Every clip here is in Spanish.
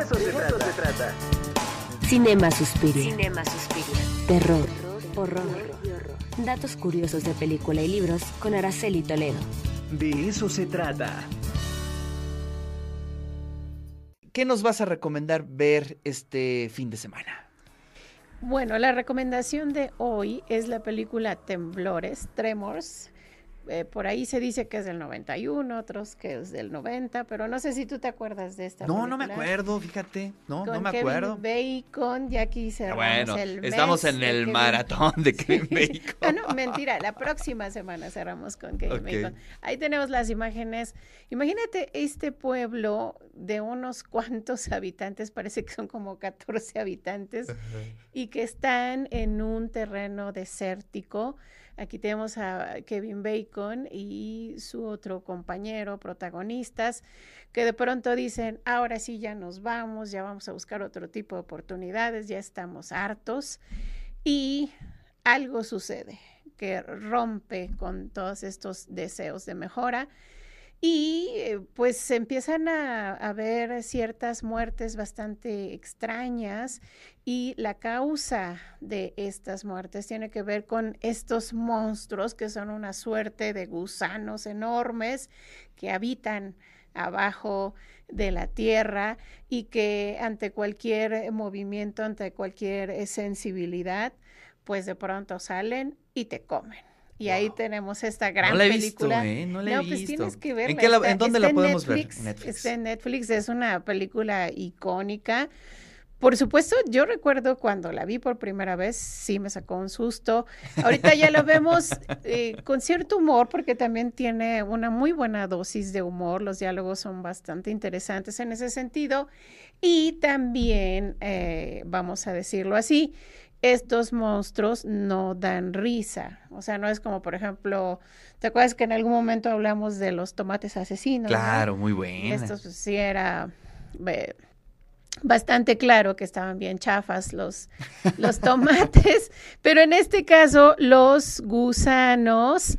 eso, se, trata. Cinema Suspiria. Cinema Suspiria. Terror, horror, datos curiosos de película y libros con Araceli Toledo. De eso se trata. ¿Qué nos vas a recomendar ver este fin de semana? Bueno, la recomendación de hoy es la película Temblores, Tremors, eh, por ahí se dice que es del 91, otros que es del 90, pero no sé si tú te acuerdas de esta. No, no me acuerdo, fíjate. No, no me Kevin acuerdo. Bacon, ya aquí cerramos Bueno, el estamos mes en de el Kevin- maratón de Kevin Bacon. Ah, no, mentira, la próxima semana cerramos con Kevin. Bacon. Ahí tenemos las imágenes. Imagínate este pueblo de unos cuantos habitantes, parece que son como 14 habitantes, y que están en un terreno desértico. Aquí tenemos a Kevin Bacon y su otro compañero, protagonistas, que de pronto dicen, ahora sí ya nos vamos, ya vamos a buscar otro tipo de oportunidades, ya estamos hartos. Y algo sucede que rompe con todos estos deseos de mejora y eh, pues se empiezan a, a ver ciertas muertes bastante extrañas y la causa de estas muertes tiene que ver con estos monstruos que son una suerte de gusanos enormes que habitan abajo de la tierra y que ante cualquier movimiento, ante cualquier sensibilidad, pues de pronto salen y te comen. Y ahí tenemos esta gran no la he película. visto, ¿eh? No la he No, visto. pues tienes que verla. ¿En, qué la- está- en dónde está la podemos Netflix, ver? Netflix. Está en Netflix, es una película icónica. Por supuesto, yo recuerdo cuando la vi por primera vez, sí me sacó un susto. Ahorita ya lo vemos eh, con cierto humor, porque también tiene una muy buena dosis de humor. Los diálogos son bastante interesantes en ese sentido. Y también, eh, vamos a decirlo así, estos monstruos no dan risa. O sea, no es como, por ejemplo, ¿te acuerdas que en algún momento hablamos de los tomates asesinos? no? Claro, muy buena. Esto pues, sí era eh, bastante claro que estaban bien chafas los, los tomates, pero en este caso los gusanos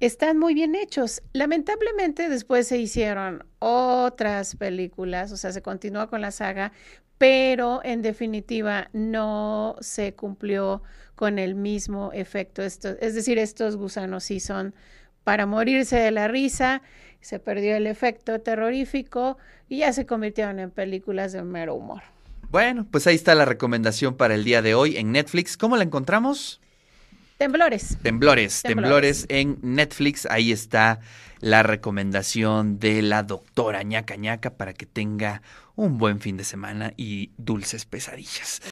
están muy bien hechos. Lamentablemente después se hicieron otras películas, o sea, se continuó con la saga, pero en definitiva no se cumplió con el mismo efecto. Esto, es decir, estos gusanos sí son para morirse de la risa, se perdió el efecto terrorífico y ya se convirtieron en películas de mero humor. Bueno, pues ahí está la recomendación para el día de hoy en Netflix. ¿Cómo la encontramos? Temblores. Temblores, temblores, Temblores. en Netflix. Ahí está la recomendación de la doctora ñaca ñaca para que tenga un buen fin de semana y dulces pesadillas.